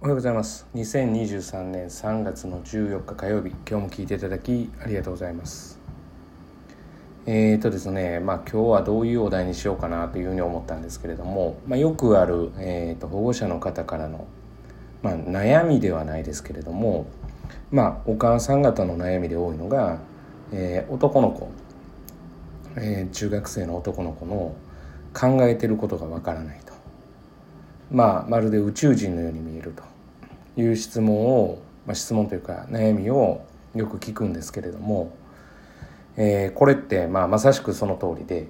おはようございます。2023年3月の14日火曜日今日も聞いていただきありがとうございます。えーとですねまあ今日はどういうお題にしようかなというふうに思ったんですけれども、まあ、よくある、えーと保護者の方からの、まあ、悩みではないですけれどもまあお母さん方の悩みで多いのが、えー、男の子、えー、中学生の男の子の考えてることがわからないと。まあまるで宇宙人のように見えいう質問を、まあ、質問というか悩みをよく聞くんですけれども、えー、これって、まあ、まさしくその通りで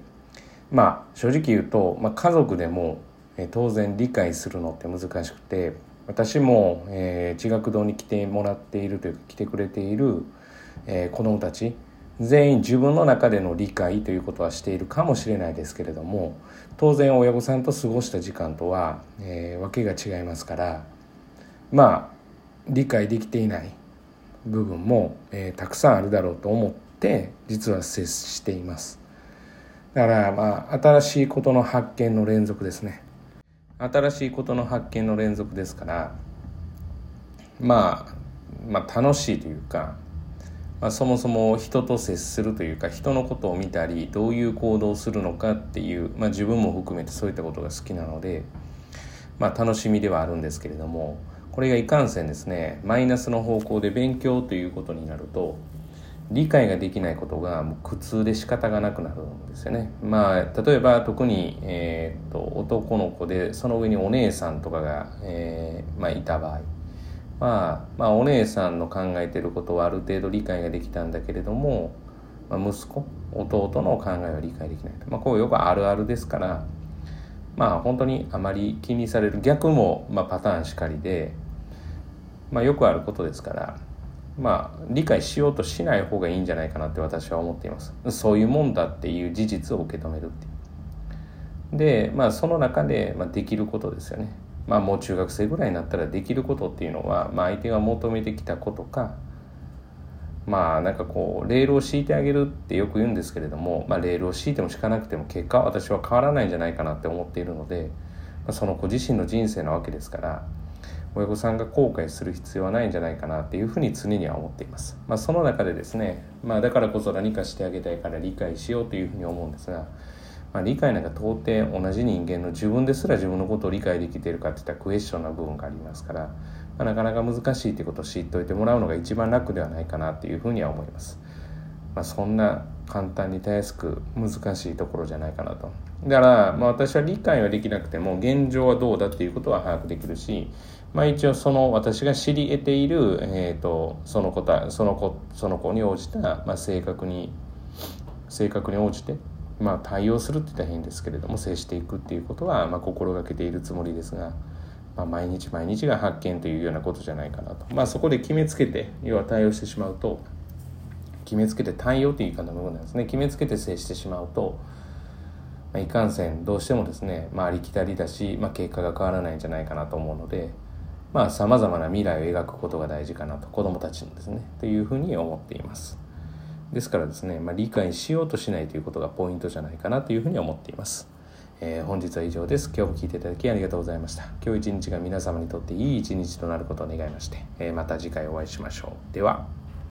まあ正直言うと、まあ、家族でも、えー、当然理解するのって難しくて私も、えー、地学堂に来てもらっているというか来てくれている、えー、子どもたち全員自分の中での理解ということはしているかもしれないですけれども当然親御さんと過ごした時間とは、えー、わけが違いますからまあ理解できていない部分も、えー、たくさんあるだろうと思って実は接しています。だからまあ新しいことの発見の連続ですね。新しいことの発見の連続ですからまあまあ楽しいというかまあ、そもそも人と接するというか人のことを見たりどういう行動をするのかっていう、まあ、自分も含めてそういったことが好きなので、まあ、楽しみではあるんですけれどもこれがいかんせんですねマイナスの方向で勉強ということになると理解ができないことが苦痛で仕方がなくなるんですよね。まあ例えば特に、えー、と男の子でその上にお姉さんとかが、えーまあ、いた場合まあ、まあお姉さんの考えてることはある程度理解ができたんだけれども、まあ、息子弟の考えは理解できないと、まあ、こうよくあるあるですからまあ本当にあまり気にされる逆も、まあ、パターンしかりで、まあ、よくあることですからまあ理解しようとしない方がいいんじゃないかなって私は思っています。そういうもんだっていう事実を受け止めるっていう。でまあその中で、まあ、できることですよね。まあもう中学生ぐらいになったらできることっていうのは、まあ、相手が求めてきたことかまあなんかこうレールを敷いてあげるってよく言うんですけれども、まあ、レールを敷いても敷かなくても結果私は変わらないんじゃないかなって思っているので、まあ、その子自身の人生なわけですから親御さんが後悔する必要はないんじゃないかなっていうふうに常には思っています。まあ、その中でですね、まあ、だからこそ何かしてあげたいから理解しようというふうに思うんですがまあ、理解なんか到底同じ人間の自分ですら自分のことを理解できているかっていったらクエスチョンな部分がありますから、まあ、なかなか難しいってことを知っておいてもらうのが一番楽ではないかなっていうふうには思います。まあ、そんな簡単にたやすく難しいところじゃないかなと。だから、まあ、私は理解はできなくても現状はどうだっていうことは把握できるし、まあ、一応その私が知り得ている、えーと、その子その子その子に応じた、まあ、性格に性格に応じてまあ、対応するって言ったら変ですけれども接していくっていうことは、まあ、心がけているつもりですが、まあ、毎日毎日が発見というようなことじゃないかなと、まあ、そこで決めつけて要は対応してしまうと決めつけて対応という言い方の部分なんですね。決めつけて接してしまうと、まあ、いかんせんどうしてもですね、まあ、ありきたりだし、まあ、結果が変わらないんじゃないかなと思うのでさまざ、まな未来を描くことが大事かなと子どもたちのですねというふうに思っています。ですからですね、まあ、理解しようとしないということがポイントじゃないかなというふうに思っています。えー、本日は以上です。今日も聞いていただきありがとうございました。今日一日が皆様にとっていい一日となることを願いまして、えー、また次回お会いしましょう。では。